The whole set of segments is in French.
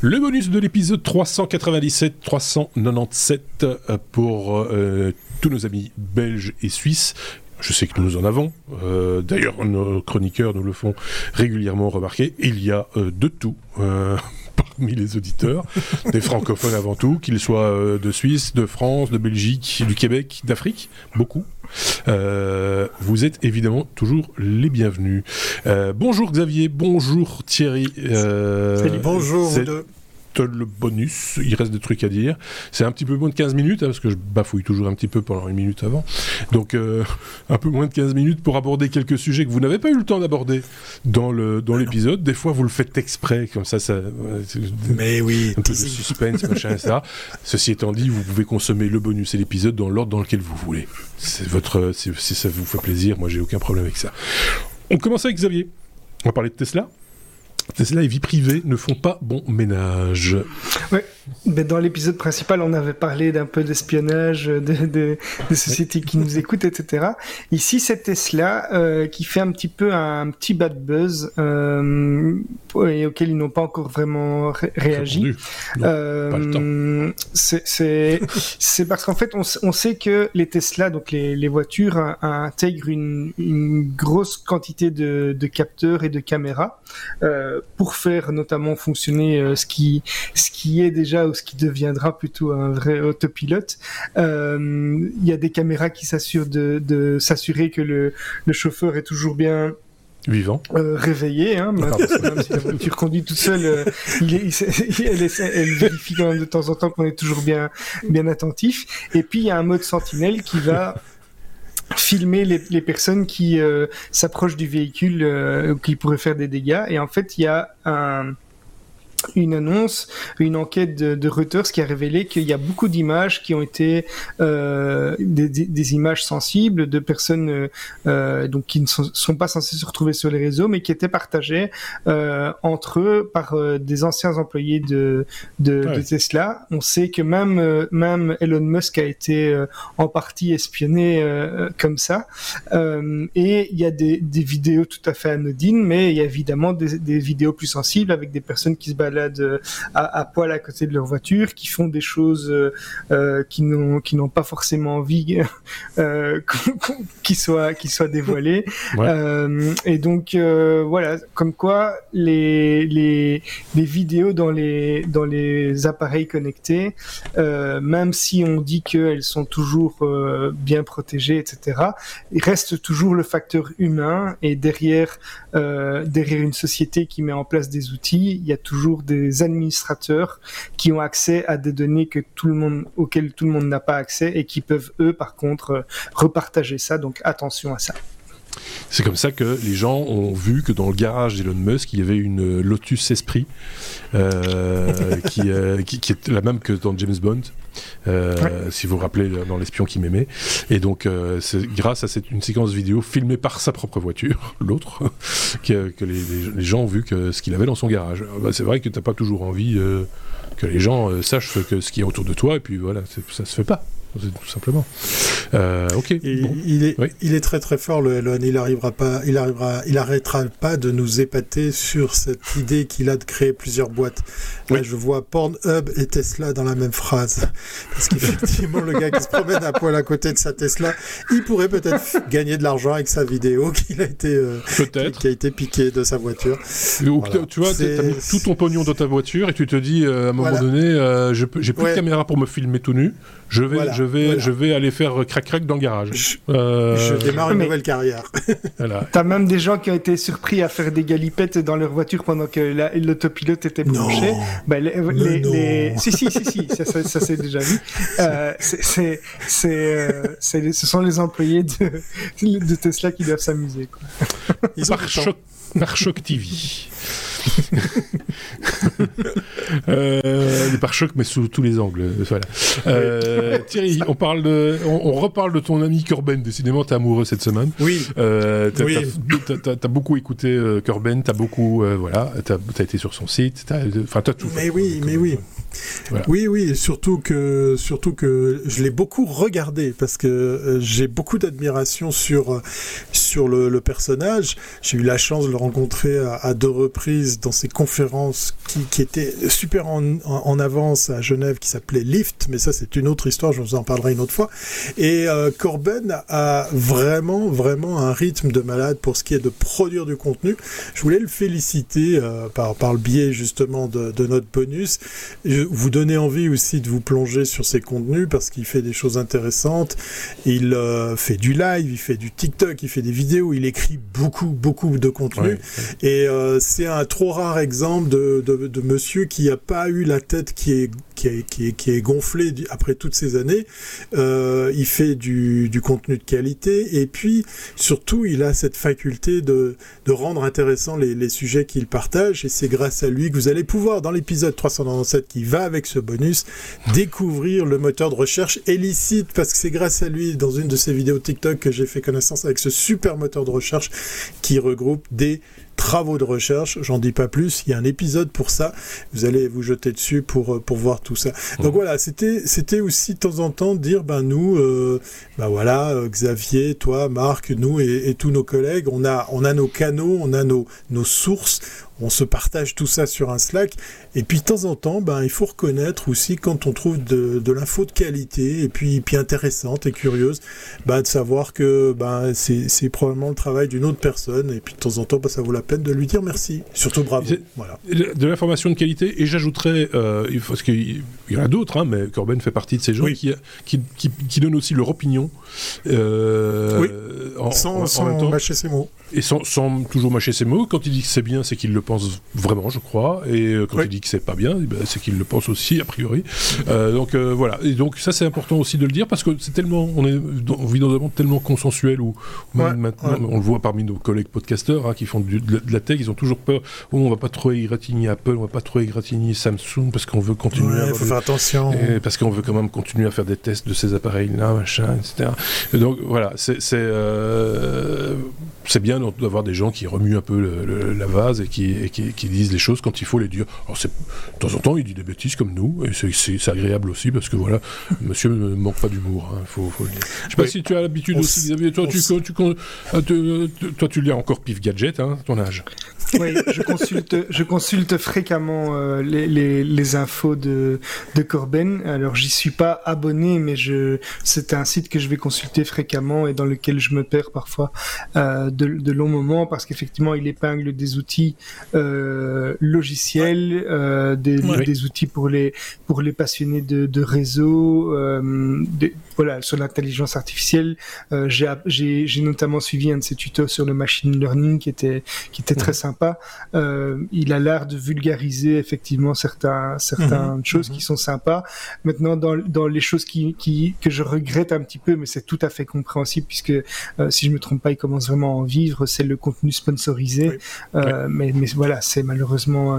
Le bonus de l'épisode 397-397 euh, pour euh, tous nos amis belges et suisses. Je sais que nous en avons. Euh, D'ailleurs, nos chroniqueurs nous le font régulièrement remarquer. Il y a de tout. Parmi les auditeurs, des francophones avant tout, qu'ils soient de Suisse, de France, de Belgique, du Québec, d'Afrique, beaucoup. Euh, vous êtes évidemment toujours les bienvenus. Euh, bonjour Xavier, bonjour Thierry. Euh, Salut, bonjour vous c'est le bonus, il reste des trucs à dire. C'est un petit peu moins de 15 minutes, hein, parce que je bafouille toujours un petit peu pendant une minute avant. Donc euh, un peu moins de 15 minutes pour aborder quelques sujets que vous n'avez pas eu le temps d'aborder dans le dans l'épisode. Des fois vous le faites exprès, comme ça, ça Mais oui, un peu de suspense, machin, etc. Ceci étant dit, vous pouvez consommer le bonus et l'épisode dans l'ordre dans lequel vous voulez. C'est votre, si, si ça vous fait plaisir, moi j'ai aucun problème avec ça. On commence avec Xavier. On va parler de Tesla. Tesla et vie privée ne font pas bon ménage. Ben, dans l'épisode principal, on avait parlé d'un peu d'espionnage, de, de- des sociétés qui nous écoutent, etc. Ici, c'est Tesla euh, qui fait un petit peu un, petit bad buzz euh, et auquel ils n'ont pas encore vraiment ré- réagi. Euh, c'est- parce qu'en fait, on, sait que les Tesla, donc les, les voitures, in- intègrent une, une grosse quantité de, de capteurs et de caméras pour faire notamment fonctionner ce qui ce qui est déjà ou ce qui deviendra plutôt un vrai autopilote. Euh, Il y a des caméras qui s'assurent de, de s'assurer que le, le chauffeur est toujours bien Vivant. euh, réveillé, hein, même, même si la voiture conduit toute seule, euh, il est- il s'est- elle, vérifie quand même de temps en temps qu'on est toujours bien, bien attentif. Et puis il y a un mode sentinelle qui va filmer les, les personnes qui euh, s'approchent du véhicule, euh, qui pourraient faire des dégâts. Et en fait, il y a un une annonce, une enquête de, de Reuters qui a révélé qu'il y a beaucoup d'images qui ont été euh, des, des- des images sensibles de personnes euh, euh, donc qui ne sont, sont pas censées se retrouver sur les réseaux, mais qui étaient partagées euh, entre eux par des anciens employés de, de, Ouais. de Tesla. On sait que même même Elon Musk a été en partie espionné comme ça. Et il y a des, des vidéos tout à fait anodines, mais il y a évidemment des, vidéos plus sensibles avec des personnes qui se baladent euh, à, à poil à côté de leur voiture, qui font des choses euh, euh, qui n'ont qui n'ont pas forcément envie euh, qu'on- qu'on- qui soient qui soient dévoilées. Ouais. Euh, et donc voilà, comme quoi les les les vidéos dans les dans les appareils connectés, même si on dit qu'elles sont toujours bien protégées, etc il reste toujours le facteur humain et derrière derrière une société qui met en place des outils, il y a toujours des administrateurs qui ont accès à des données que tout le monde auxquelles tout le monde n'a pas accès et qui peuvent eux par contre euh, repartager ça. Donc attention à ça. C'est comme ça que les gens ont vu que dans le garage d'Elon Musk, il y avait une Lotus Esprit euh, qui, euh, qui, qui est la même que dans James Bond. euh, Si vous vous rappelez dans l'espion qui m'aimait, et donc c'est grâce à cette une séquence vidéo filmée par sa propre voiture, l'autre, que, que les, les- les gens ont vu que ce qu'il avait dans son garage. Ah bah, c'est vrai que t'as pas toujours envie que les gens sachent ce, que, ce qui est autour de toi, et puis voilà, ça se fait pas, tout simplement. Euh, ok. Et bon. il, est, Oui. il est très très fort le Elon. Il arrivera pas, il arrivera, il arrêtera pas de nous épater sur cette idée qu'il a de créer plusieurs boîtes. Là, Oui. je vois Pornhub et Tesla dans la même phrase. Parce qu'effectivement, le gars qui se promène à poil à côté de sa Tesla, il pourrait peut-être gagner de l'argent avec sa vidéo qu'il a été, euh, Peut-être. qui a été piqué de sa voiture. Ou Voilà. tu vois, t'as mis tout ton pognon dans ta voiture et tu te dis euh, à un moment Voilà. donné, j'ai plus Ouais. de caméra pour me filmer tout nu. Je vais, Voilà, je vais, voilà. je vais aller faire crac crac dans le garage. Je, Euh, je démarre une mais- nouvelle carrière. voilà. T'as même des gens qui ont été surpris à faire des galipettes dans leur voiture pendant que la- l'autopilote était branché. Non. Ben, les, les, non. les- Si, si, si, si, ça, ça, ça s'est déjà vu. Euh, c'est, c'est, c'est, euh, ce sont les employés de, de Tesla qui doivent s'amuser. Par du temps. choc, par choc TV. euh, des pare-chocs, mais sous tous les angles. euh, Voilà. Euh, Thierry, on parle de, on, on reparle de ton ami Corben. Décidément, t'es amoureux cette semaine. Oui, Euh, t'as, Oui. beaucoup écouté euh, Corben, t'as beaucoup, voilà, t'as, été sur son site, enfin, t'as tout. fait. mais oui, mais oui. Oui, oui, surtout que, surtout que je l'ai beaucoup regardé parce que euh, j'ai beaucoup d'admiration sur, euh, sur le, personnage. J'ai eu la chance de le rencontrer à, deux reprises dans ses conférences qui, qui étaient super en, avance à Genève qui s'appelait Lift, mais ça c'est une autre histoire, je vous en parlerai une autre fois. Et euh, Corben a vraiment, vraiment un rythme de malade pour ce qui est de produire du contenu. Je voulais le féliciter par, par le biais justement de, de notre bonus. Vous donner envie aussi de vous plonger sur ses contenus parce qu'il fait des choses intéressantes. Il euh, fait du live, il fait du TikTok, il fait des vidéos, il écrit beaucoup, beaucoup de contenu. Et euh, c'est un trop rare exemple de, de, monsieur qui a pas eu la tête qui est qui est, qui est, qui est gonflée après toutes ces années. Euh, il fait du, du contenu de qualité et puis surtout il a cette faculté de, de rendre intéressant les, les sujets qu'il partage et c'est grâce à lui que vous allez pouvoir dans l'épisode 397 qui va avec ce bonus, découvrir le moteur de recherche Elicite, parce que c'est grâce à lui, dans une de ses vidéos TikTok, que j'ai fait connaissance avec ce super moteur de recherche qui regroupe des travaux de recherche, j'en dis pas plus, il y a un épisode pour ça, vous allez vous jeter dessus pour, euh, pour voir tout ça. Donc voilà, c'était c'était aussi de temps en temps dire, ben nous, euh, ben voilà, euh, Xavier, toi, Marc, nous et, et, tous nos collègues, on a, on a nos canaux, on a nos, nos sources, on se partage tout ça sur un Slack. Et puis de temps en temps, ben, il faut reconnaître aussi quand on trouve de, de l'info de qualité et puis, puis intéressante et curieuse, ben, de savoir que ben, c'est probablement le travail d'une autre personne. Et puis de temps en temps, ben, ça vaut la peine de lui dire merci. Surtout bravo. Voilà. De l'information de qualité. Et j'ajouterais, euh, parce qu'il y en a d'autres, hein, mais Corben fait partie de ces gens qui, qui, qui, donnent aussi leur opinion. Euh, oui. sans, sans mâcher ses mots. Et sans, sans, toujours mâcher ses mots. Quand il dit que c'est bien, c'est qu'il le pense vraiment, je crois. Et euh, quand il dit que c'est pas bien, eh ben, c'est qu'il le pense aussi, a priori. Euh, donc euh, voilà. Et donc ça, c'est important aussi de le dire parce que c'est tellement, on, est, on vit dans un monde tellement consensuel où, maintenant, on le voit parmi nos collègues podcasteurs hein, qui font de, la tech, ils ont toujours peur. Oh, on va pas trop égratigner Apple, on va pas trop égratigner Samsung parce qu'on veut continuer. Faut faire attention. parce qu'on veut quand même continuer à faire des tests de ces appareils-là, machin, etc. donc voilà, c'est c'est bien d'avoir des gens qui remuent un peu la vase et qui, qui, disent les choses quand il faut les dire. Alors de temps en temps, il dit des bêtises comme nous, et c'est agréable aussi parce que voilà, monsieur ne manque pas d'humour, hein, faut, le dire. Je sais pas si tu as l'habitude aussi, toi, tu, euh, toi, tu lis encore Pif Gadget, hein, ton âge. Oui, je consulte, je consulte fréquemment euh, les, les, les, infos de, de Corben. Alors, j'y suis pas abonné, mais je, c'est un site que je vais consulter fréquemment et dans lequel je me perds parfois euh, de, de longs moments parce qu'effectivement, il épingle des outils euh, logiciels, euh, des, des, outils pour les pour les passionnés de, de réseau, euh, voilà, sur l'intelligence artificielle. Euh, j'ai notamment suivi un de ses tutos sur le machine learning qui était qui était très sympa pas. Euh, il a l'air de vulgariser effectivement certains, certaines mhm. choses qui mhm. sont sympas. Maintenant, dans, dans les choses qui, qui, que je regrette un petit peu, mais c'est tout à fait compréhensible puisque euh, si je me trompe pas, il commence vraiment à en vivre. C'est le contenu sponsorisé, euh, mais, mais voilà, c'est malheureusement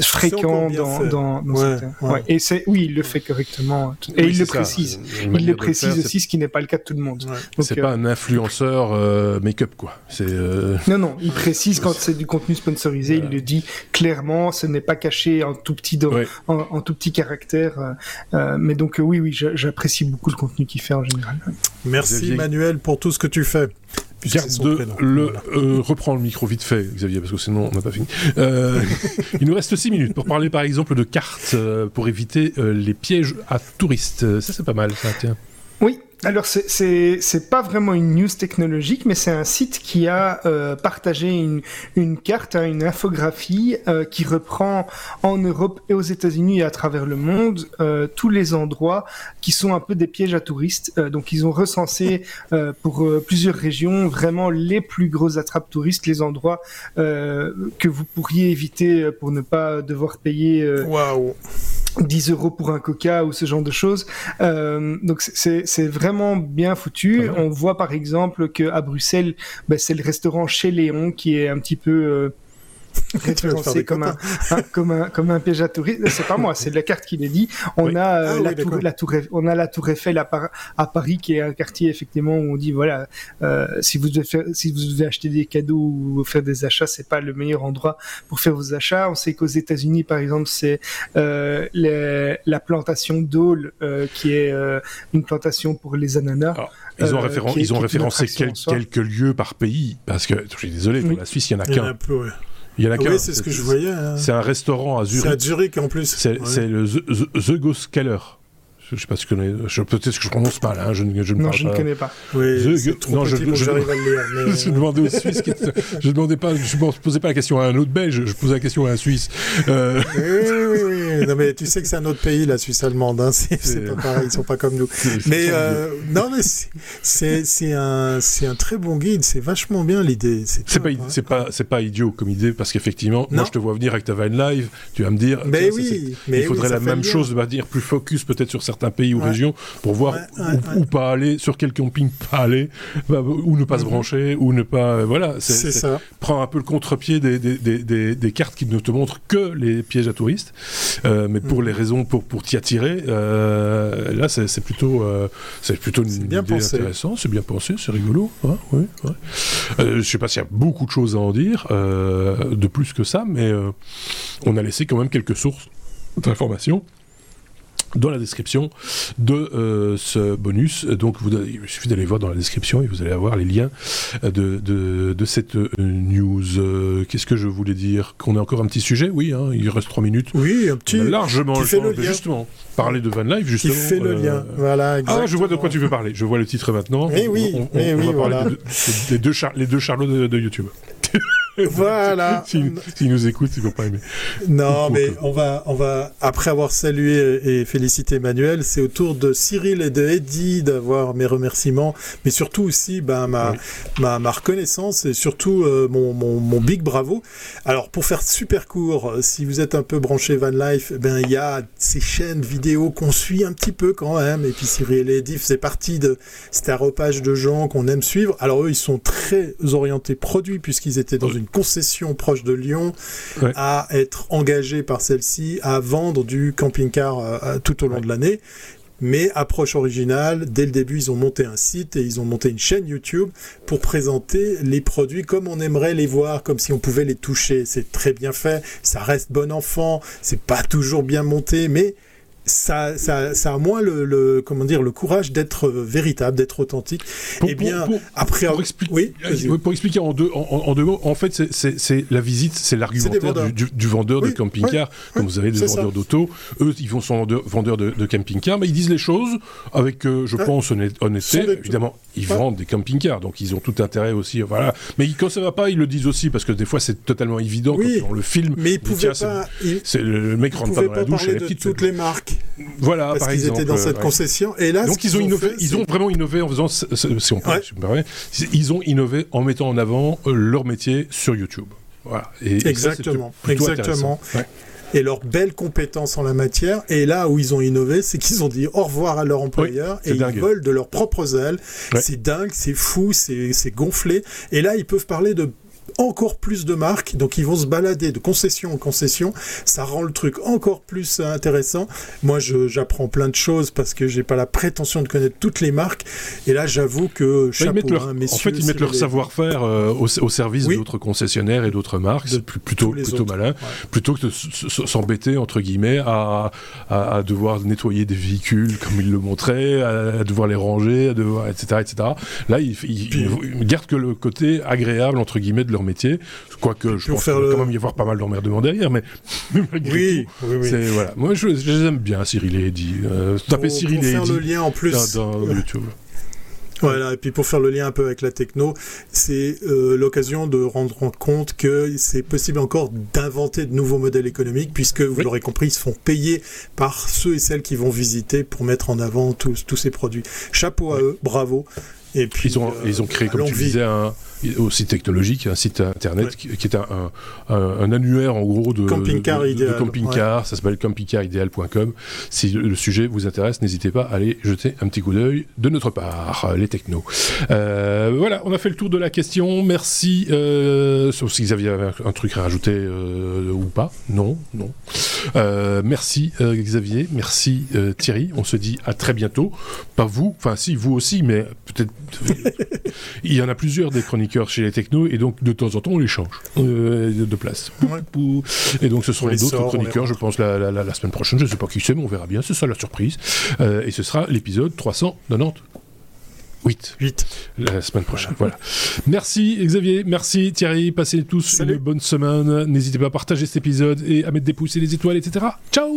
fréquent dans, dans, dans certains. Et c'est oui, il le fait correctement et il le précise. Il le précise aussi, ce qui n'est pas le cas de tout le monde. C'est pas un influenceur make-up quoi. C'est non, non, il précise quand c'est du contenu sponsorisé, il le dit clairement, ce n'est pas caché en tout petit, en, tout petit caractère. Euh, euh, mais donc, euh, oui, oui, j'apprécie beaucoup le contenu qu'il fait en général. Merci Manuel pour tout ce que tu fais. de le, reprends le micro vite fait, Xavier, parce que sinon on n'a pas fini. il nous reste 6 minutes pour parler par exemple de cartes pour éviter les pièges à touristes. Ça c'est pas mal, ça, tiens. Oui, alors c'est pas vraiment une news technologique, mais c'est un site qui a euh, partagé une une carte, hein, une infographie euh, qui reprend en Europe et aux États-Unis et à travers le monde euh, tous les endroits qui sont un peu des pièges à touristes. donc ils ont recensé pour plusieurs régions vraiment les plus gros attrapes touristes, les endroits que vous pourriez éviter pour ne pas devoir payer. Waouh 10 euros pour un coca ou ce genre de choses. Euh, donc c'est vraiment bien foutu. On voit par exemple que à Bruxelles, bah, c'est le restaurant chez Léon qui est un petit peu euh, référencé comme un, comme un comme un piège à touristes. C'est pas moi, c'est de la carte qui l'a dit. On a euh, ah la, tour, la tour, on a la Tour Eiffel à, à, Paris, qui est un quartier effectivement où on dit voilà, euh, si vous devez faire, si vous devez acheter des cadeaux ou faire des achats, c'est pas le meilleur endroit pour faire vos achats. On sait qu'aux États-Unis, par exemple, c'est euh, la plantation d'Aul, euh, qui est euh, une plantation pour les ananas. ils ont, ils ont référencé quelques lieux par pays, parce que je suis désolé, pour la Suisse, il y en a qu'un. Il y en a. Oui, c'est ce que je voyais. Hein. C'est un restaurant à Zurich. C'est à Zurich en plus. C'est le The, Ghost Keller je sais pas si tu connais, peut-être que je prononce pas là, hein, je, je, ne non, je ne connais pas. Oui, non, je, je, à le lire. Mais... je demandais aux Suisses, qui... je demandais pas, je posais pas la question à un autre Belge, je posais la question à un Suisse. Euh... Oui, oui, oui, non mais tu sais que c'est un autre pays, la Suisse allemande, hein. c'est pas pareil, ils sont pas comme nous. Mais euh, non mais c'est c'est un c'est un très bon guide, c'est vachement bien l'idée. C'est pas hein. c'est pas c'est pas idiot comme idée parce qu'effectivement, moi je te vois venir avec ta Vine Live, tu vas me dire, mais oui, mais il faudrait la même chose, de dire plus focus peut-être sur certains un pays ou région pour voir où, pas aller, sur quel camping pas aller, bah, où ne pas se mhm. brancher, ou ne pas. Euh, voilà, c'est ça. Prends un peu le contre-pied des, des, des, cartes qui ne te montrent que les pièges à touristes, euh, mais pour mhm. les raisons pour, pour t'y attirer, euh, là c'est plutôt, c'est plutôt une bien idée intéressante, c'est bien pensé, c'est rigolo. Hein, oui, je sais pas s'il y a beaucoup de choses à en dire, de plus que ça, mais on a laissé quand même quelques sources d'informations dans la description de euh, ce bonus. Donc vous, il suffit d'aller voir dans la description et vous allez avoir les liens de, de, de cette euh, news. Euh, qu'est-ce que je voulais dire? Qu'on a encore un petit sujet? Oui, hein, il reste trois minutes. Oui, un petit. largement le temps, justement. Parler de Van Life, justement. Qui fait le lien. Voilà, Ah, je vois de quoi tu veux parler. Je vois le titre maintenant. Mais oui, on, mais oui, voilà. deux les deux Charlots de YouTube. Voilà. S'ils nous écoutent, ils vont pas aimer. Non, mais on va, on va, après avoir salué et félicité Emmanuel, c'est au tour de Cyril et de Eddie d'avoir mes remerciements, mais surtout aussi ben, ma, ma, ma, reconnaissance et surtout euh, mon, mon, mon, big bravo. Alors, pour faire super court, si vous êtes un peu branché Van Life, ben, il y a ces chaînes vidéo qu'on suit un petit peu quand même. Et puis Cyril et Eddie, c'est parti de, c'est un repage de gens qu'on aime suivre. Alors, eux, ils sont très orientés produits puisqu'ils étaient dans une une concession proche de Lyon, à être engagé par celle-ci, à vendre du camping-car euh, tout au long de l'année. Mais approche originale, dès le début, ils ont monté un site et ils ont monté une chaîne YouTube pour présenter les produits comme on aimerait les voir, comme si on pouvait les toucher. C'est très bien fait, ça reste bon enfant, c'est pas toujours bien monté, mais ça, ça, ça a moins le, comment dire le courage d'être véritable, d'être authentique. et eh bien, après, pour, expliquer, oui, pour expliquer en deux, en, deux mots, en fait, c'est la visite, c'est l'argumentaire du, du, vendeur de camping-car. comme vous avez des vendeurs d'auto, eux, ils vont sont vendeurs, de, de camping-car, mais ils disent les choses avec, euh, je pense, honnêteté. Évidemment, ils vendent des camping-cars, donc ils ont tout intérêt aussi. Voilà. Mais quand ça va pas, ils le disent aussi parce que des fois, c'est totalement évident quand on le film. Mais ils pouvaient pas. C'est le mec rentre pas dans la douche, les toutes les marques. Voilà, Parce qu'ils étaient dans cette concession. Et là, donc ils ont innové, ils ont vraiment innové en faisant, si on peut, ils ont innové en mettant en avant euh, leur métier sur YouTube. Voilà. Et, exactement, exactement. Et leurs belles compétences en la matière. Et là où ils ont innové, c'est qu'ils ont dit au revoir à leur employeur et ils volent de leurs propres ailes. C'est dingue, c'est fou, c'est gonflé. Et là, ils peuvent parler de encore plus de marques, donc ils vont se balader de concession en concession, ça rend le truc encore plus intéressant. Moi, j'apprends plein de choses parce que j'ai pas la prétention de connaître toutes les marques, et là, j'avoue que chapeau, hein, En fait, ils mettent leur savoir-faire euh, au, service d'autres concessionnaires et d'autres marques, c'est plutôt plutôt malin, plutôt que de s'embêter entre guillemets à, à, devoir nettoyer des véhicules comme ils le montraient, à, devoir les ranger, à devoir etc etc. Là, ils, ils, gardent que le côté agréable entre guillemets de leur métier. Quoique, je pense qu'il va quand même y avoir pas mal d'emmerdements derrière, mais, oui, oui, oui. Voilà. Moi, je, les aime bien, Cyril et Eddie. Euh, tapez Cyril et Eddie. le lien en plus. Dans, YouTube. Voilà, et puis pour faire le lien un peu avec la techno, c'est euh, l'occasion de rendre compte que c'est possible encore d'inventer de nouveaux modèles économiques, puisque vous l'aurez compris, ils se font payer par ceux et celles qui vont visiter pour mettre en avant tous, tous ces produits. Chapeau à eux, bravo. Et puis, ils, ont, ils ont créé, comme tu disais, un, aussi technologique, un site internet qui, est un, un, annuaire en gros de camping-car idéal. camping-car, ça s'appelle campingcaridéal.com. Si le sujet vous intéresse, n'hésitez pas à aller jeter un petit coup d'œil de notre part, les technos. Euh, voilà, on a fait le tour de la question. Merci. Euh, sauf si Xavier avait un, truc à rajouter euh, ou pas. Non, non. Euh, merci Xavier, merci Thierry. On se dit à très bientôt. Pas vous, enfin si vous aussi, mais peut-être il y en a plusieurs des chroniques chez les technos et donc de temps en temps on les change euh, de place. Et donc ce seront d'autres chroniqueurs, je pense, la, la, semaine prochaine. Je ne sais pas qui c'est, mais on verra bien. Ce sera la surprise. Euh, et ce sera l'épisode 390. 8. 8. La semaine prochaine. Voilà. Merci Xavier, merci Thierry. Passez tous une bonne semaine. N'hésitez pas à partager cet épisode et à mettre des pouces et des étoiles, etc. Ciao